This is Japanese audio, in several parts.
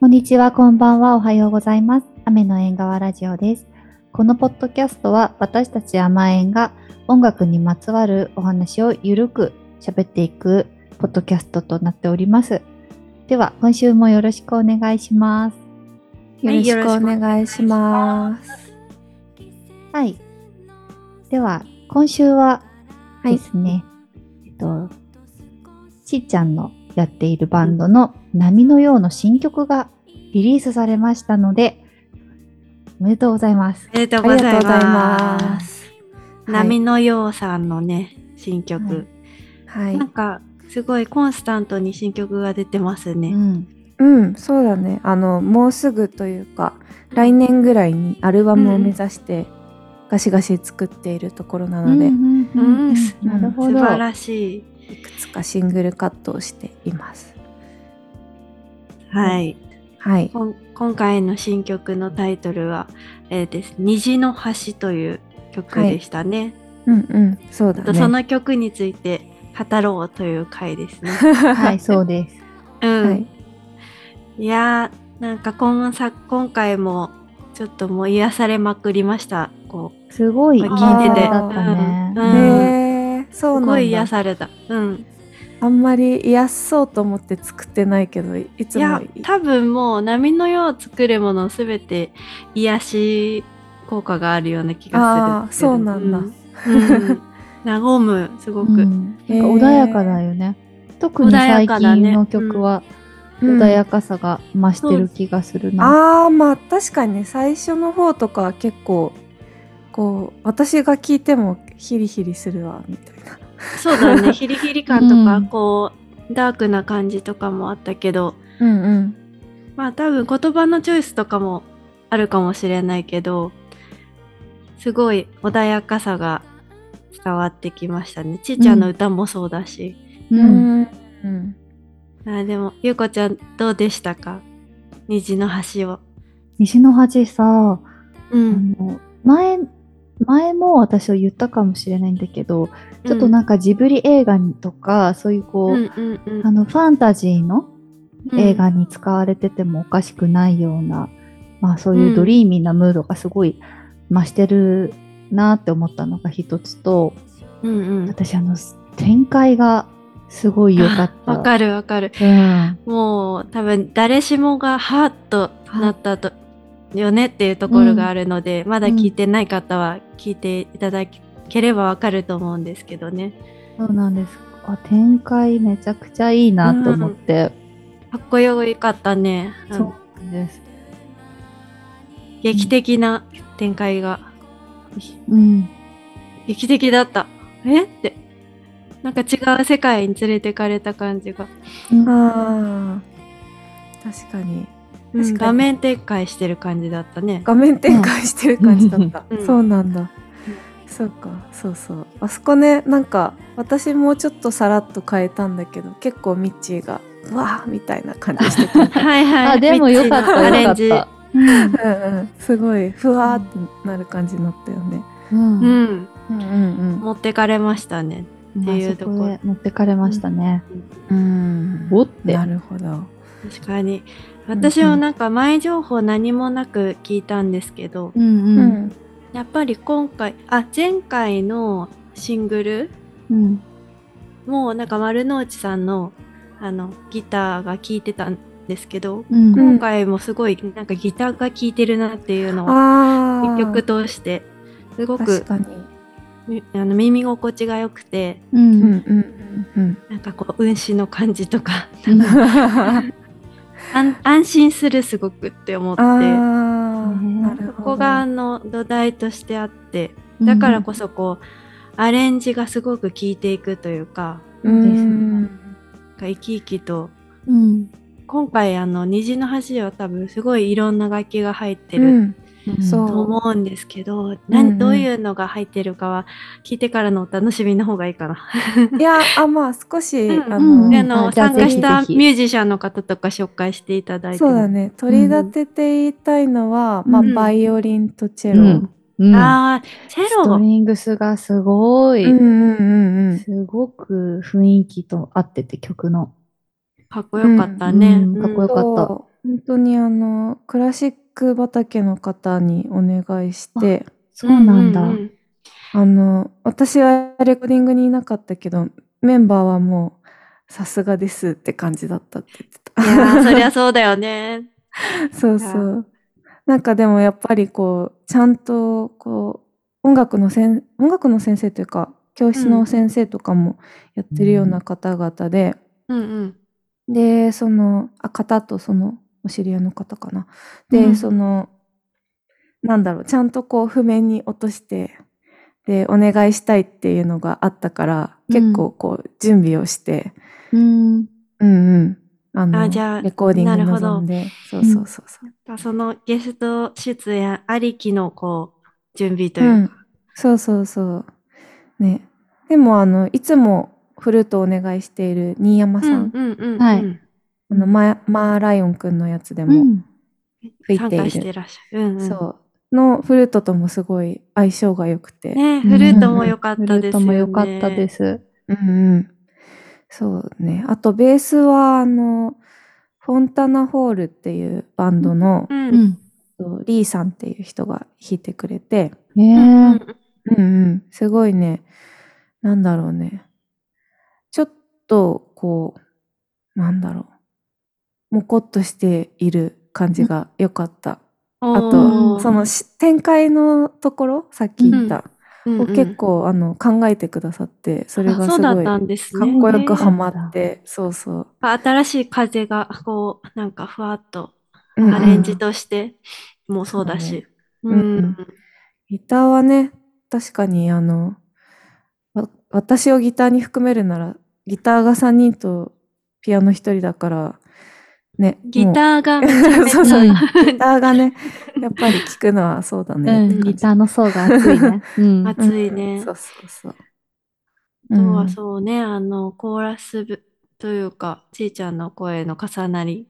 こんにちは、こんばんは、おはようございます。雨の縁側ラジオです。このポッドキャストは私たち甘えんが音楽にまつわるお話をゆるく喋っていくポッドキャストとなっております。では、今週もよろしくお願いします。よろしくお願いします。はい。では、今週はですね、えっと、ちっちゃんのやっているバンドの波のようの新曲がリリースされましたので、おめでとうございます。おめでとうありございがとうございま。ますす。波のようさんのね、新曲。はいなん。か、すごいコンスタントに新曲が出てますね。うん。うん、そうだね。あの、もうすぐというか、来年ぐらいにアルバムを目指して、ガシガシ作っているところなので、うんうんうんうんなるほど。素晴らしい。いくつかシングルカットをしています。はい。はい。こん今回の新曲のタイトルは、えーです。虹の橋という曲でしたね。うんうん、そうだね。その曲について語ろうという回ですね。はい、そうです。うん。はいい、やー、なんか今さ今回もちょっともう癒されまくりました。こう、すごい聞いてて。ね。うんうんへえ、そう。すごい癒された。うん。あんまり癒そうと思って作ってないけど、いつもいや、多分もう波のよう作るものすべて癒し効果があるような気がするそうなんだ。うん。うん。和む、すごく。うん。なんか穏やかだよね。特に穏や最近の曲はうん。穏やかさが増してる気がするな。ああまあ確かにね最初の方とかは結構こう私が聞いてもヒリヒリするわみたいなそうだね、ヒリヒリ感とか、うんこう、ダークな感じとかもあったけど、うんうんまあ多分言葉のチョイスとかもあるかもしれないけど、すごい穏やかさが伝わってきましたね。ちーちゃんの歌もそうだし。う。うんんうんあでも、ゆうこちゃんどうでしたか？虹の橋を。西の端さ、うあ。の前、前も私は言ったかもしれないんだけど、ちょっとなんかジブリ映画とか、そういうこう、うんうんうんあの、ファンタジーのうん映画に使われててもおかしくないような、まあそういうドリーミーなムードがすごい増してるなって思ったのが一つと、うんうん。私あの、展開がすごい良かった。わかるわかる。うん。もう多分誰しもがハーッとなったと、よねっていうところがあるので、まだ聞いてない方は聞いていただければわかると思うんですけどね。そうなんです。あ展開めちゃくちゃいいなと思って。かっこよかったね。うんそうなんです。劇的な展開が。うん。劇的だった。え？って。なんか違う世界に連れてかれた感じが。あー確かに画面展開してる感じだったね。画面展開してる感じだった、うん。そうなんだ、そうか。そうそう。あそこねなんか私もうちょっとさらっと変えたんだけど結構ミッチーがうわーみたいな感じしてた。はいはい。あ、でもよかった、ミッチーのアレンジ。うんうんうん。すごいふわーってなる感じになったよね、うん。うん。うんうん持ってかれましたね。っていうとこ。あそこで持ってかれましたね。うん。おって。なるほど。確かに。私もなんか前情報何もなく聞いたんですけど、うんううん。やっぱり今回、あ、前回のシングルうん。もなんか丸の内さんのあのギターが聴いてたんですけど、うん。うん今回もすごいなんかギターが聴いてるなっていうのを一曲通してすごく確かにみあの耳心地が良くてう。うんんうんうんなんかこう運指の感じとかうん 安安心するすごくって思って。あーなるほど。そこがあの土台としてあってだからこそこうアレンジがすごく効いていくというか生き生きと。うん。今回あの虹の橋は多分すごいいろんな楽器が入ってるうんそう。と思うんですけど、うんなん。どういうのが入ってるかは聞いてからのお楽しみの方がいいかな。いやあまあ少し、うん。あの、参加したミュージシャンの方とか紹介していただいても。そうだね。取り立てて言いたいのは、まあうんバイオリンとチェロ、うん。うん。ああチェストロリングスがすごい、うんうんうんうん。すごく雰囲気と合ってて曲の。かっこよかったね。うん。かっこよかった。本当にあの、クラシック畑の方にお願いして、そうなんだ。うあの、私はレコーディングにいなかったけど、メンバーはもう、さすがですって感じだったって言ってた。いやーそりゃそうだよね。そうそう。なんかでもやっぱりこう、ちゃんとこう、音楽のせん、音楽の先生というか、教室の先生とかもやってるような方々で、うんうん。で、その、あ、方とその、お知り合いの方かな。で、うんその、なんだろう、ちゃんとこう、譜面に落として、で、お願いしたいっていうのがあったから、うん結構こう、準備をして、うん。うんうん。あの、あじゃあレコーディングなるほど臨んで、そうそうそうそう。そのゲスト出演ありきのこう準備とう、いうんか。そうそうそう。ね。でも、あの、いつもフルートをお願いしている新山さん、うんうんうんはいあのマー、マーライオンくんのやつでも、うん。吹いている参加してらっしゃる。うんうんそう、のフルートともすごい相性が良くて。ねフルートも良かったですよね。フルートも良かったです。うんうん。そうね。あと、ベースは、あの、フォンタナホールっていうバンドの、うん。リーさんっていう人が弾いてくれて、えうんー、うんうん。すごいね、なんだろうね。ちょっと、こう、なんだろう。もこっとしている感じが良かった。あおと、ーそのし展開のところ、さっき言った、うん。うんを結構あの考えてくださって、それがすそうだっごいかたんですっね。こよくハマって、そうそう。新しい風がこうなんかふわっとうんうん。アレンジとしてもそうだし。そうね。うん。ギターはね、確かにあの、わ私をギターに含めるなら、ギターが3人とピアノ1人だから、ね。ギーターがめちゃめちゃ そうそううんギターがね、やっぱり聴くのはそうだねうん。ギターの層が厚いね。うん。熱いね。そうそうそう。あとはうそうね、あの、コーラス部というか、ちいちゃんの声の重なり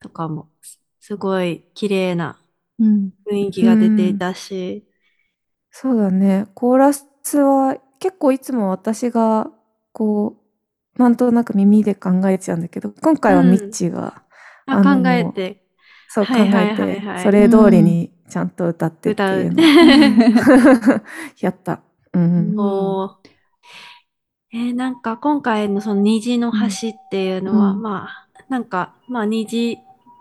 とかも、すすごい綺麗なうん。雰囲気が出ていたし、そうだね。コーラスは結構いつも私がこう、なんとなく耳で考えちゃうんだけど、今回はミッチーが、あ考えて。そう考えてそれ通りにちゃんと歌ってって歌ういうの。を やった。うん。おー。えーなんか今回のその虹の橋っていうのは、うん。まあ、なんか、まあ虹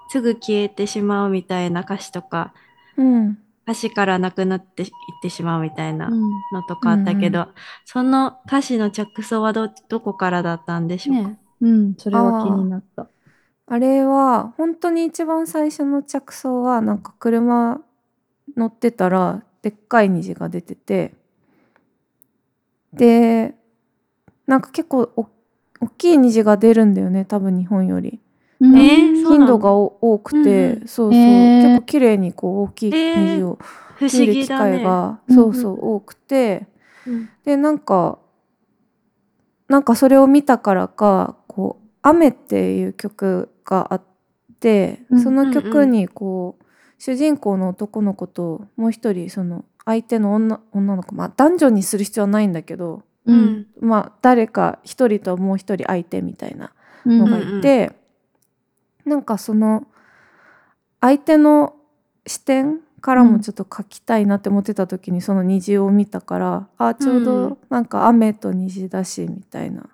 すぐ消えてしまうみたいな歌詞とか、うん。橋からなくなっていってしまうみたいなうん。のとかあったけど、うその歌詞の着想はど、どこからだったんでしょうか、ねうん、それは気になった。あれは、本当に一番最初の着想は、なんか車乗ってたら、でっかい虹が出てて、で、なんか結構お大きい虹が出るんだよね、多分日本より。うん。えーそうなの頻度がお多くて、うんうん。そうそう、へー。結構綺麗にこう大きい虹を見る機。会が、うんそうそう多くて、うん。でなんかなんかそれを見たからかこう「雨」っていう曲があって、うんその曲にこう主人公の男の子ともう一人その相手の女女の子まあ男女にする必要はないんだけどう。うんん。まあ誰か一人ともう一人相手みたいなうんのがいて、なんかその相手の視点からもちょっと書きたいなって思ってた時にその虹を見たから、あちょううんどなんか雨と虹だしみたいな、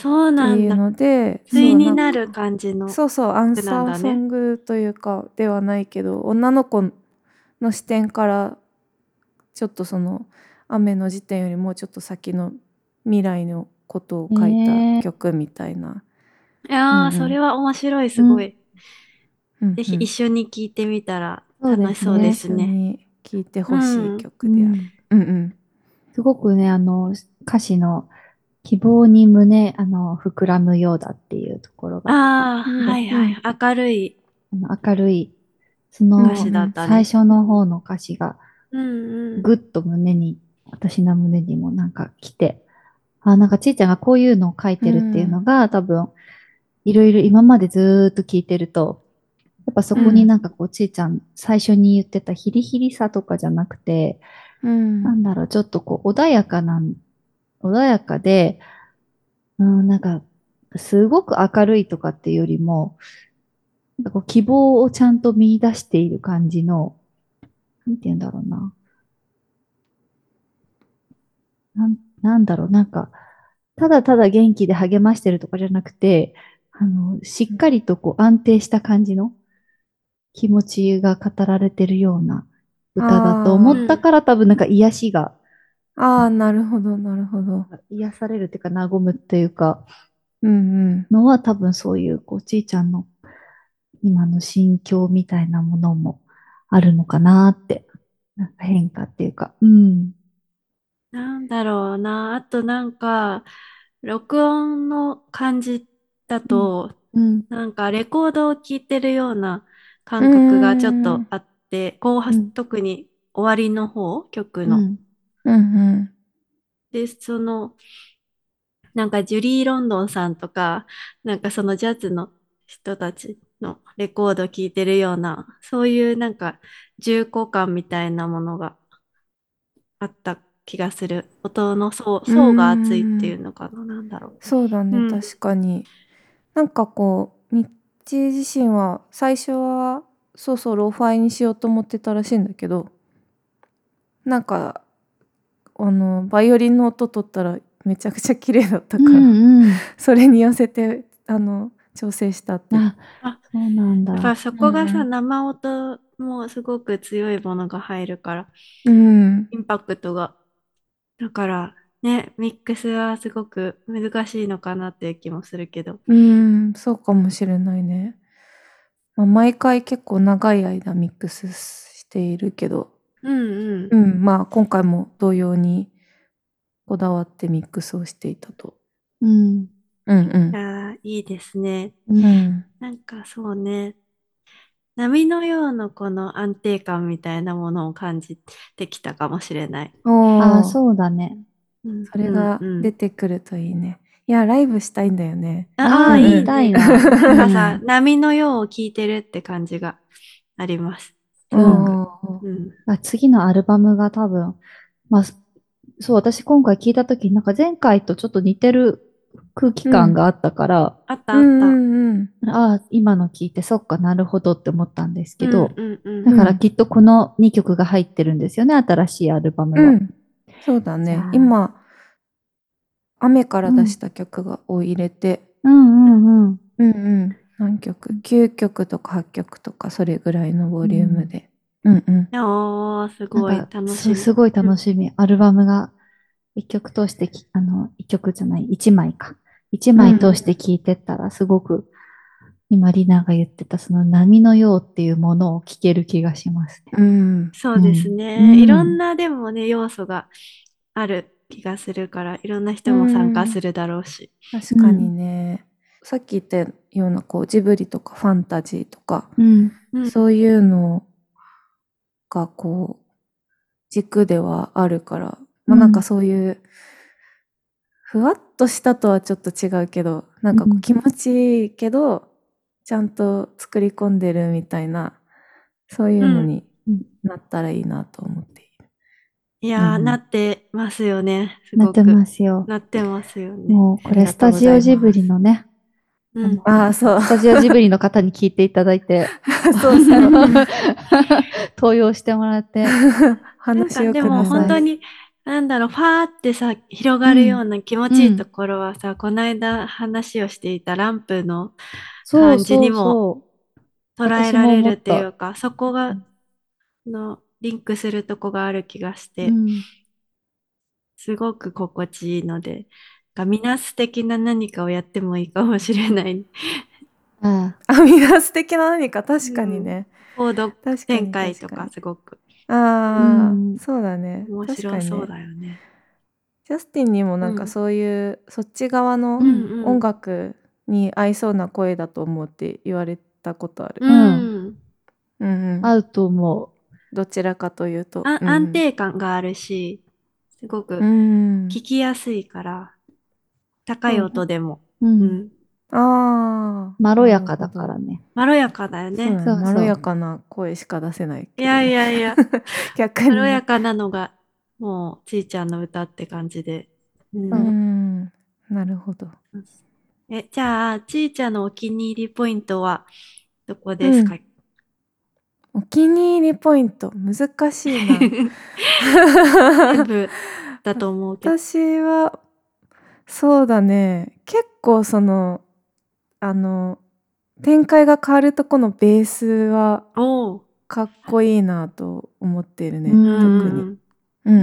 そうなんだ。っていうので対になんる感じの。そうそうアンサーソングというかではないけど、女の子の視点からちょっとその雨の時点よりもうちょっと先の未来のことを書いた曲みたいな。いやー、うんうんそれは面白い、すごい。うんぜひうん一緒に聴いてみたら楽しそうです一緒ね。に聴いてほしい曲である。うんうんうん。すごくね、あの、歌詞の希望に胸、あの、膨らむようだっていうところが、ああ、うんはいはい。明るい。あの明るい、その、歌詞だったね最初の方の歌詞が、うんうん。ぐっと胸に、私の胸にもなんか来て、あ、なんかちいちゃんがこういうのを書いてるっていうのが、多分、いろいろ今までずーっと聞いてると、やっぱそこになんかこう、ちいちゃん最初に言ってたヒリヒリさとかじゃなくて、うんなんだろう、ちょっとこう、穏やかな、穏やかで、うん、なんか、すごく明るいとかっていうよりも、なんか希望をちゃんと見出している感じの、なんて言うんだろうな。なん、なんだろう、なんか、ただただ元気で励ましてるとかじゃなくて、あの、しっかりとこう安定した感じの気持ちが語られてるような歌だと思ったから多分なんか癒しが、ああ、なるほど、なるほど。癒されるっていうか和むっていうか、うんうん。のは多分そういう、こう、ちいちゃんの今の心境みたいなものもあるのかなって。なんか変化っていうか。うん。なんだろうな。あとなんか、録音の感じだと、うん。なんかレコードを聴いてるような感覚がちょっとあって、後半、うん特に終わりの方、曲の。うん。うんうん。で、その、なんかジュリー・ロンドンさんとか、なんかそのジャズの人たちのレコード聴いてるような、そういうなんか重厚感みたいなものがあった気がする。音の層、層が厚いっていうのかな、なんだろう。そうだね、うん確かに。なんかこう、ミッチー自身は最初はそうそうローファイにしようと思ってたらしいんだけど、なんかあのバイオリンの音取ったらめちゃくちゃ綺麗だったから、んうん。それに寄せてあの調整したって。ああ、そうなんだ。やっぱそこがさ、うん生音もすごく強いものが入るから、うん。インパクトが。だから、ね、ミックスはすごく難しいのかなっていう気もするけど。うん、そうかもしれないね。まあ、毎回結構長い間ミックスしているけど、うんうんう。ん、まあ今回も同様にこだわってミックスをしていたと。うん。うんうん。あーいいですね。う。うんん。なんかそうね。波のようなこの安定感みたいなものを感じてきたかもしれない。おああ、う。そうだね。うんそれが出てくるといいね。いや、ライブしたいんだよね。ああ、ーいいたいななんかさ、波のようを聞いてるって感じがあります。うん次のアルバムが多分、まあ、そう、私今回聞いたとき、なんか前回とちょっと似てる空気感があったから、あったあった。うんうんうん。ああ、今の聞いて、そっかなるほどって思ったんですけど、うんうんうんだからきっとこの2曲が入ってるんですよね、新しいアルバムは。うん。そうだね。今、雨から出した曲がを入れて、うんうんうん。うんうん。何曲 ?9 曲とか8曲とか、それぐらいのボリュームで。うんうん。おー、すごい楽しみ。すすごい楽しみ。アルバムが一曲通してき、あの、一曲じゃない、一枚か。一枚通して聴いてったら、すごく、今、リナが言ってた、その波のようっていうものを聴ける気がしますね。うん。そうですね。うんいろんなでもね、要素がある気がするから、いろんな人も参加するだろうし。確かにね。さっき言ったような、こう、ジブリとかファンタジーとか、うん。うんそういうのが、こう、軸ではあるから、まあうんなんかそういう、ふわっとしたとはちょっと違うけど、なんかこううん気持ちいいけど、ちゃんと作り込んでるみたいな、そういうのにうんなったらいいなと思っている。いやー、うんなってますよね。すなって。ますよ。なってますよね。もう、これ、スタジオジブリのね、うん。ああ、そう。スタジオジブリの方に聞いていただいて、そうそう。登用してもらって、な ん話をくかでもださい。本当に、なんだろう、ファーってさ、広がるような気持ちいいところはさ、この間話をしていたランプのそう感じにもそ捉えられるっていうか、そこがうん、の、リンクするとこがある気がしう。て、うんすごく心地いいので、がミナス的な何かをやってもいいかもしれない。ああ、みんな素敵な何か？確かにね。コード確かに展開とかすごくああ、うんそうだね。面白そう確かにねだよね。ジャスティンにもなんうんかそういう、そっち側のうんうん音楽に合いそうな声だと思うって言われたことある。うん。んうんうんあ、合うと思どちらかというと。あうん安定感があるし、すごくうん。聞きやすいから、高い音でも、う。う。うんんああ。まろやかだからね。まろやかだよね。そうまろやかな声しか出せないけど。いやいやいや、逆に。まろやかなのが、もう、ちいちゃんの歌って感じで。うんうん。なるほど。え、じゃあ、ちいちゃんのお気に入りポイントはどこですか、お気に入りポイント難しいな 全部だと思うけど。私はそうだね。結構そのあの展開が変わるとこのベースはおお。かっこいいなと思ってるね、うん。特に。うん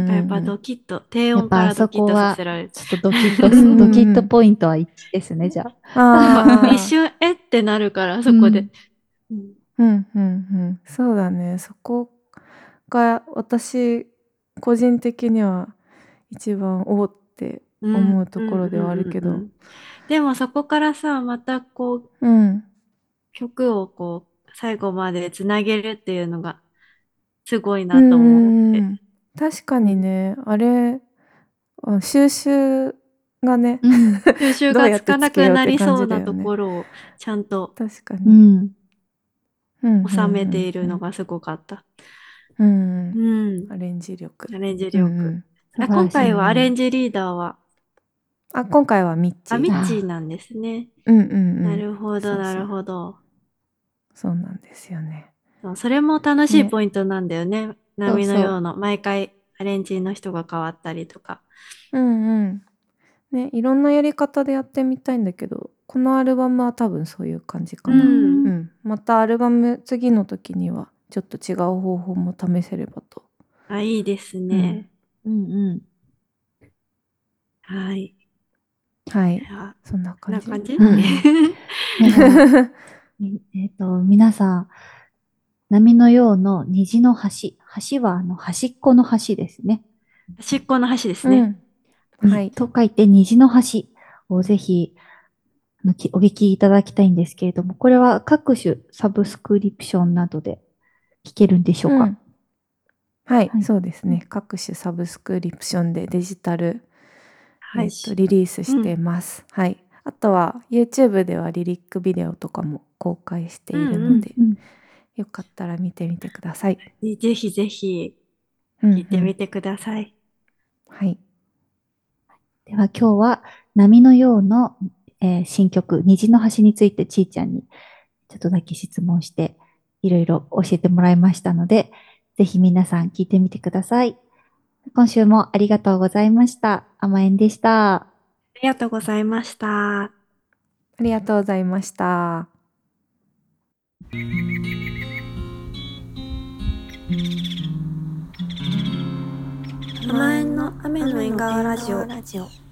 やっぱドキッと、低音からドキッとさせられる。ちょっとドキッと うんドキッとポイントは一致ですね、じゃあ。一瞬、え？ってなるから、そこで。うん。うんうんうん。そうだね。そこが私個人的には一番おーって思うところではあるけどでもそこからさ、またこう、うん曲をこう、最後までつなげるっていうのが、すごいなと思って。うん確かにねあれあ収集がねうん。収集がつかなくなりそうなところをちゃんとう確かに、ん。うん収めているのがすごかった。うんうん。アレンジ力アレンジ力。今回はアレンジ。ジリーダーは、あ今回はミッチーあ、ミッチーなんですね。うんうんうんなるほど、なるほど。そうなんですよねそうそれも楽しいねポイントなんだよね。波のようの、毎回アレンジの人が変わったりとか。うんうんねいろんなやり方でやってみたいんだけどこのアルバムは多分そういう感じかな、ううんんまたアルバム次の時にはちょっと違う方法も試せればとあ、いいですね。うんうん。はい。はい。あそんなこんな感じ？感じ、うん。み えっ、と、皆さん、波のようの虹の橋。橋はあの端っこの橋ですね。端っこの端ですね。うん。はい。と書いて虹の橋をぜひお聞きいただきたいんですけれども、これは各種サブスクリプションなどで聞けるんでしょうか、うん。はい、はい。そうですね。各種サブスクリプションでデジタル、はいえっ。とリリースしてます、はい。あとは YouTube ではリリックビデオとかも公開しているので、うんよかったら見てみてください、ぜひぜひうん聞いてみてください。はい。では今日は波のようの、えー新曲虹の橋についてちーちゃんにちょっとだけ質問していろいろ教えてもらいましたので、ぜひ皆さん聞いてみてください。今週もありがとうございました。甘えんでした。ありがとうございました。ありがとうございました甘えんの雨の縁側ラジオ。